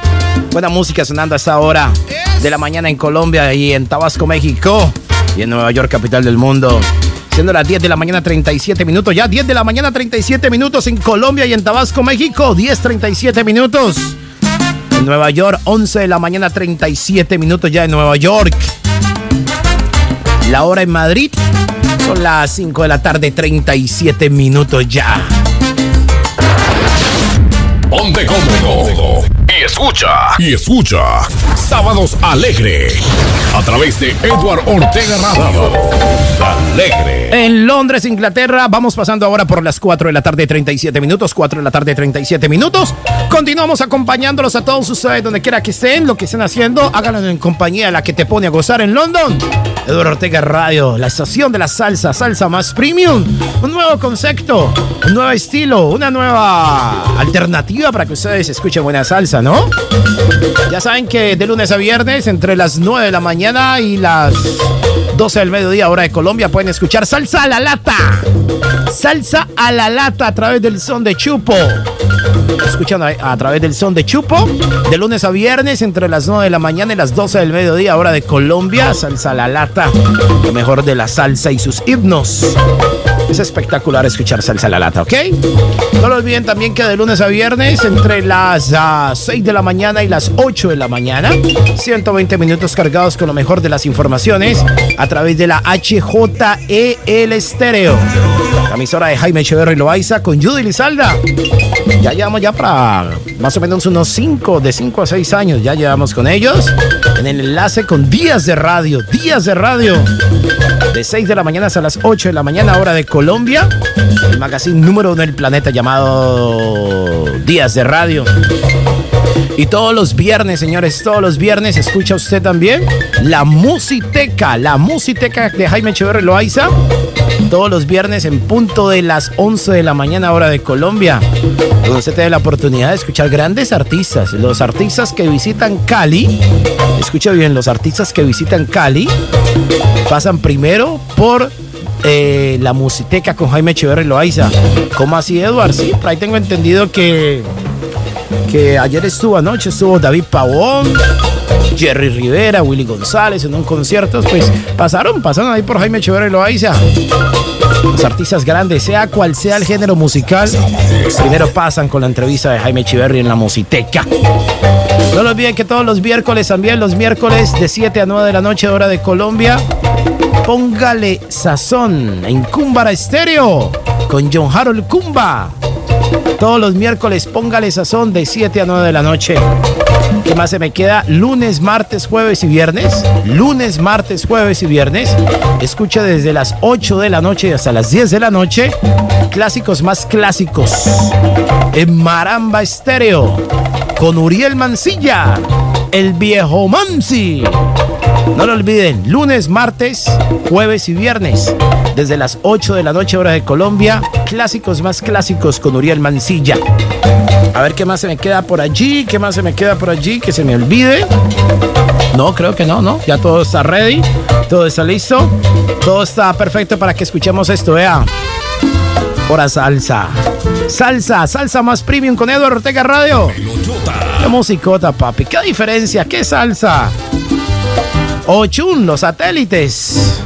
C: Buena música sonando a esta hora de la mañana en Colombia y en Tabasco, México. Y en Nueva York, capital del mundo. Siendo las 10 de la mañana 37 minutos. Ya 10 de la mañana 37 minutos en Colombia y en Tabasco, México. 10.37 minutos. En Nueva York, 11 de la mañana 37 minutos ya en Nueva York. La hora en Madrid son las 5 de la tarde 37 minutos ya.
A: Ponte cómodo y escucha. Y escucha. Sábados Alegre. A través de Edward Ortega Radio. Alegre.
C: En Londres, Inglaterra, vamos pasando ahora por las 4 de la tarde 37 minutos, 4 de la tarde 37 minutos. Continuamos acompañándolos a todos ustedes donde quiera que estén, lo que estén haciendo, háganlo en compañía de la que te pone a gozar en London. Eduardo Ortega Radio, la estación de la salsa, salsa más premium, un nuevo concepto, un nuevo estilo, una nueva alternativa para que ustedes escuchen buena salsa, ¿no? Ya saben que de lunes a viernes, entre las 9 de la mañana y las 12 del mediodía, hora de Colombia, pueden escuchar Salsa a la Lata. Salsa a la Lata a través del son de Chupo. Escuchan a, a través del son de Chupo, de lunes a viernes, entre las 9 de la mañana y las 12 del mediodía, hora de Colombia. Salsa a la Lata, lo mejor de la salsa y sus himnos. Es espectacular escuchar salsa a la lata, ¿ok? No lo olviden también que de lunes a viernes, entre las ah, 6 de la mañana y las 8 de la mañana, 120 minutos cargados con lo mejor de las informaciones a través de la HJEL Estéreo. La emisora de Jaime Echeverry Loaiza con Judy Lizalda. Ya llevamos ya para más o menos unos 5, de 5 a 6 años, ya llevamos con ellos. En el enlace con días de radio, días de radio. De 6 de la mañana hasta las 8 de la mañana, hora de Colombia. El magazine número uno del planeta llamado Días de Radio. Y todos los viernes, señores, todos los viernes escucha usted también la Musiteca, la Musiteca de Jaime Echeverri Loaiza. Todos los viernes en punto de las 11 de la mañana, hora de Colombia. Donde usted tiene la oportunidad de escuchar grandes artistas. Los artistas que visitan Cali, escucha bien, los artistas que visitan Cali pasan primero por eh, la Musiteca con Jaime Echeverri Loaiza. ¿Cómo así, Edward? Sí, por ahí tengo entendido que que ayer estuvo anoche, estuvo David Pavón, Jerry Rivera, Willy González en un concierto, pues pasaron, pasaron ahí por Jaime Echeverri y Loaiza. Los artistas grandes, sea cual sea el género musical, primero pasan con la entrevista de Jaime Echeverri en la Musiteca. No lo olviden que todos los miércoles, también los miércoles de 7 a 9 de la noche, hora de Colombia, póngale sazón en Cúmbara Estéreo con John Harold Cumba. Todos los miércoles póngale sazón de 7 a 9 de la noche. ¿Qué más se me queda? Lunes, martes, jueves y viernes. Lunes, martes, jueves y viernes. Escucha desde las 8 de la noche hasta las 10 de la noche. Clásicos más clásicos. En Maramba Estéreo. Con Uriel Mancilla. El viejo Mansi. No lo olviden, lunes, martes, jueves y viernes, desde las 8 de la noche hora de Colombia, clásicos más clásicos con Uriel Mancilla. A ver qué más se me queda por allí, qué más se me queda por allí, que se me olvide. No, creo que no, no. Ya todo está ready, todo está listo, todo está perfecto para que escuchemos esto, vea. Hora salsa. Salsa, salsa más premium con Eduardo Ortega Radio. Qué musicota, papi. ¿Qué diferencia? ¿Qué salsa? Ochun, los satélites.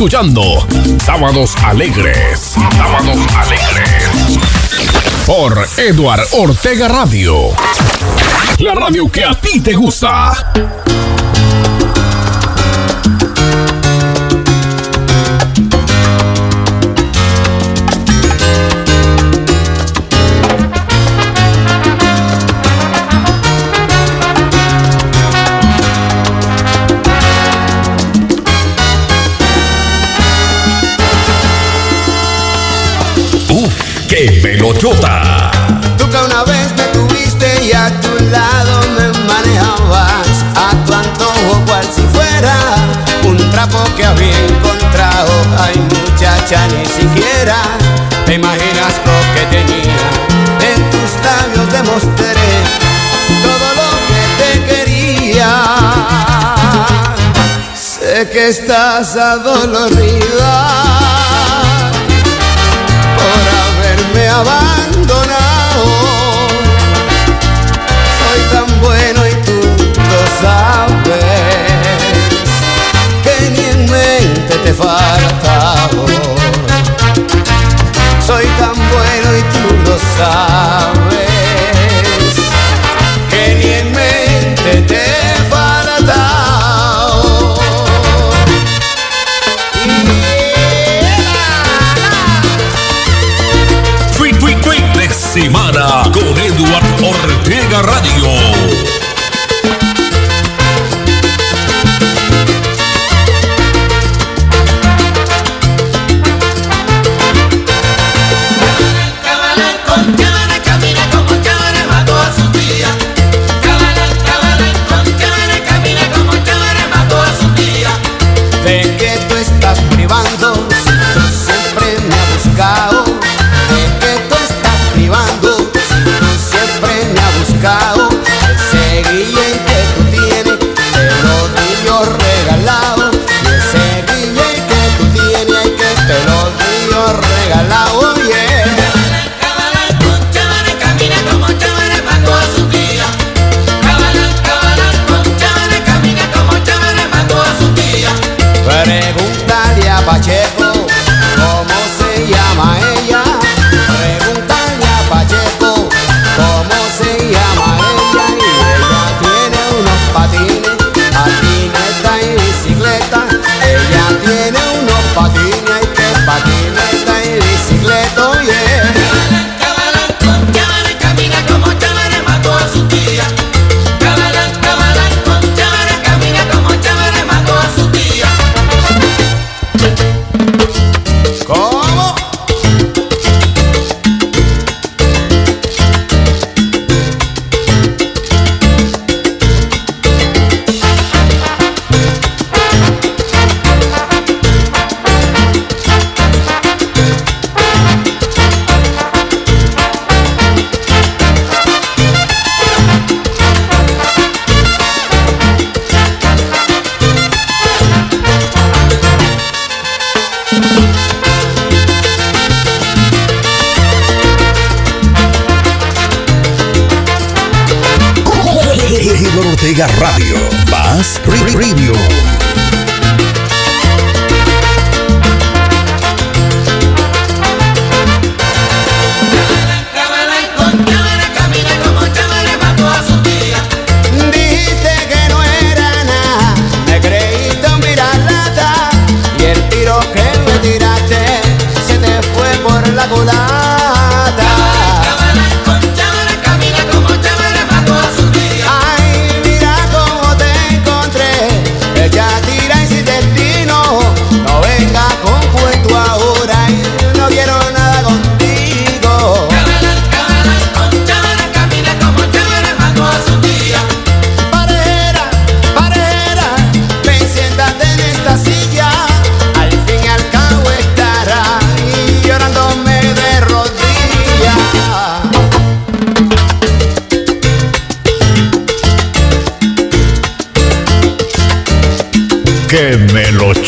D: escuchando Sábados Alegres. Sábados Alegres. Por Eduard Ortega Radio. La radio que a ti te gusta.
I: ¡Qué pelotota!
T: Tú que una vez me tuviste y a tu lado me manejabas a tu antojo cual si fuera un trapo que había encontrado. Ay muchacha, ni siquiera te imaginas lo que tenía. En tus labios demostré todo lo que te quería. Sé que estás adolorida me abandonado. Soy tan bueno y tú lo sabes, que ni en mente te falta. Soy tan bueno y tú lo sabes.
D: semana
T: com
I: Eduardo Ortega Radio.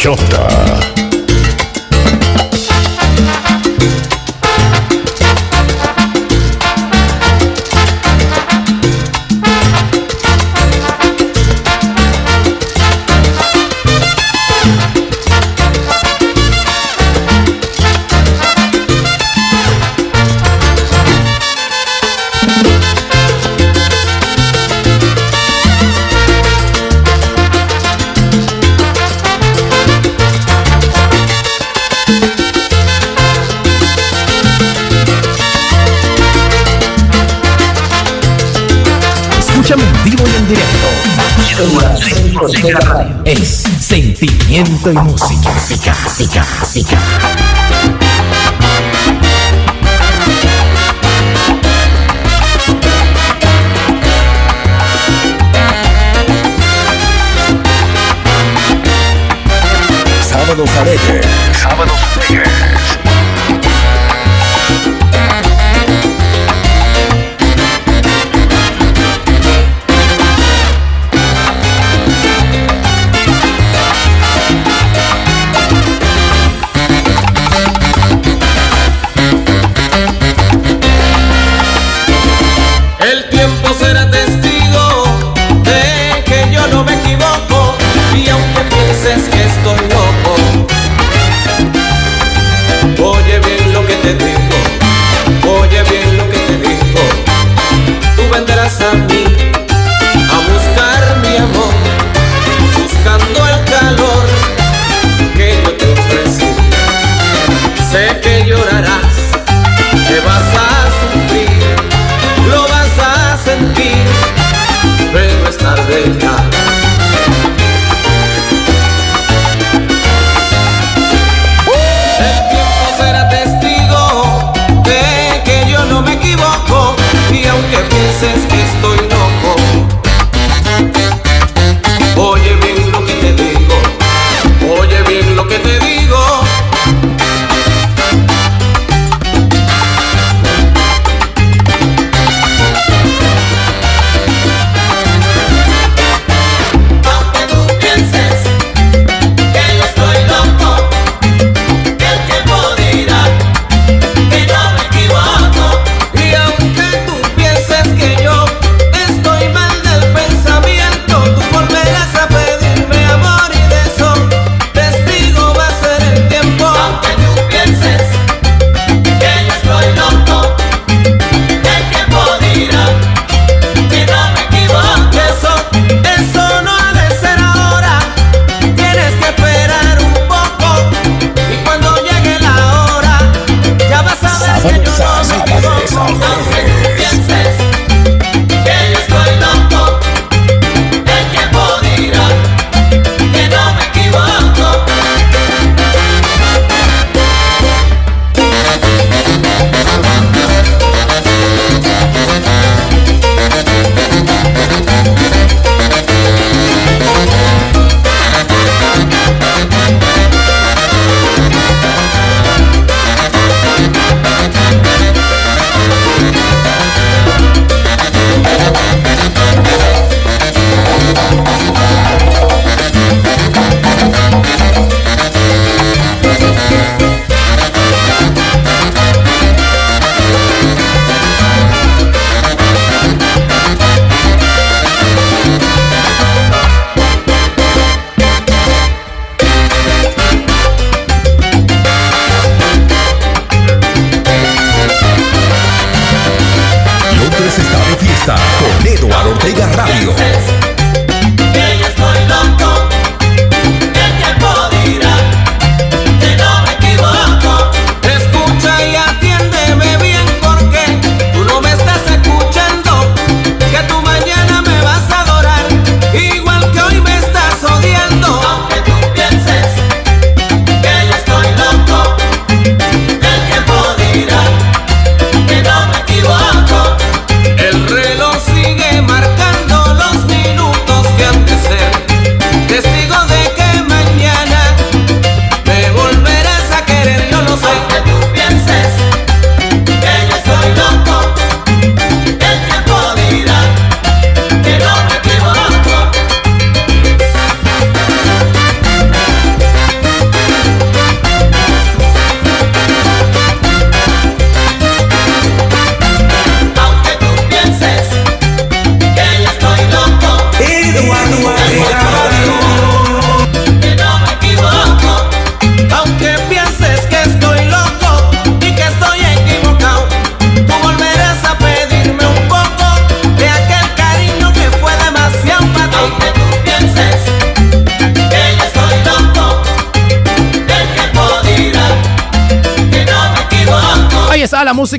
M: Chota. Sentimiento y música. Música, música, música.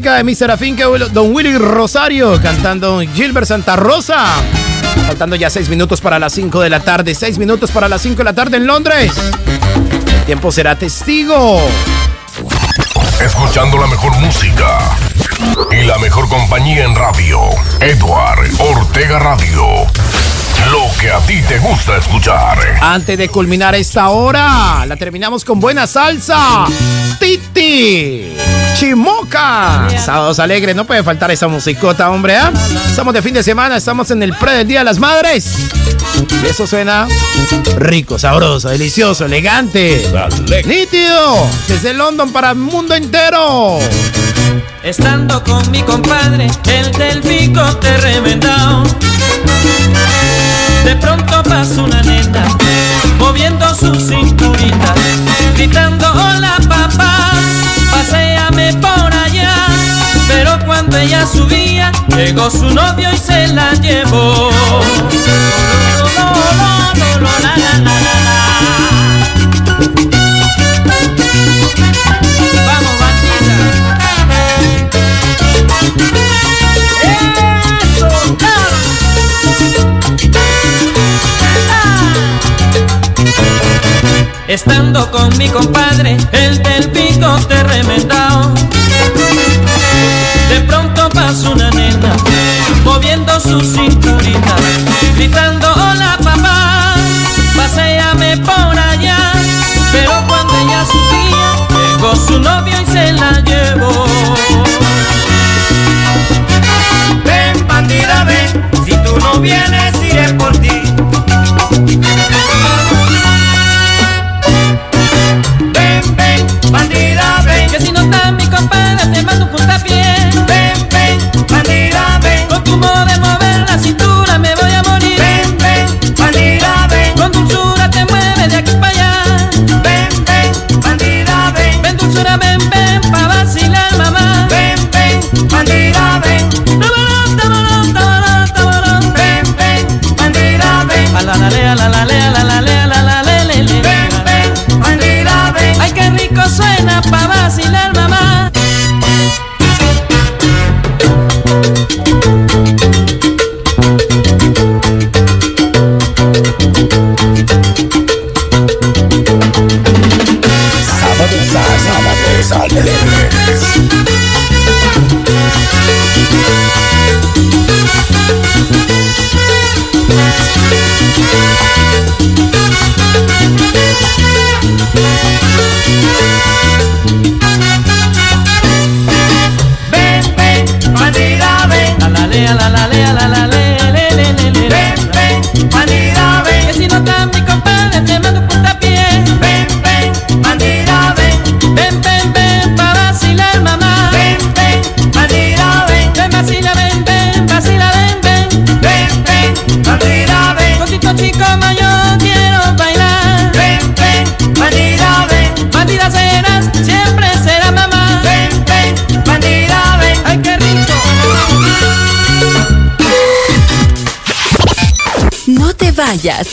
C: Música de mi Serafín, que Don Willy Rosario cantando Gilbert Santa Rosa. Faltando ya seis minutos para las 5 de la tarde. Seis minutos para las 5 de la tarde en Londres. El tiempo será testigo.
A: Escuchando la mejor música y la mejor compañía en radio. Edward Ortega Radio. Lo que a ti te gusta escuchar.
C: Antes de culminar esta hora, la terminamos con buena salsa. Titi. Chimoca. Sábados alegres, no puede faltar esa musicota, hombre. ¿ah? Estamos de fin de semana, estamos en el pre del Día de las Madres. Y eso suena rico, sabroso, delicioso, elegante. Nítido. Desde London para el mundo entero.
J: Estando con mi compadre, el del bigote remendado. De pronto pasa una nena, moviendo su cinturita, gritando hola papá, por allá. Pero cuando ella subía, llegó su novio y se la llevó. Vamos, Eso, Estando con mi compadre, el del bigote remendado. De pronto pasa una nena, moviendo su cinturita, gritando hola papá, paséame por allá. Pero cuando ella subía, llegó su novio y se la llevó. Ven, bandida, ven, si tú no vienes, iré por bandida, ven. Tabarán, tabarán, tabarán, tabarán. Ven, ven, bandida, ven. A la la le, a la la le, a la la le, a la la le, le, le. Ven, ven, bandida, ven. Ay, qué rico suena pa' vacilar,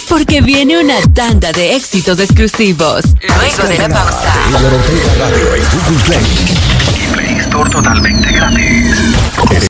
U: porque viene una tanda de éxitos exclusivos. Luego de la pausa.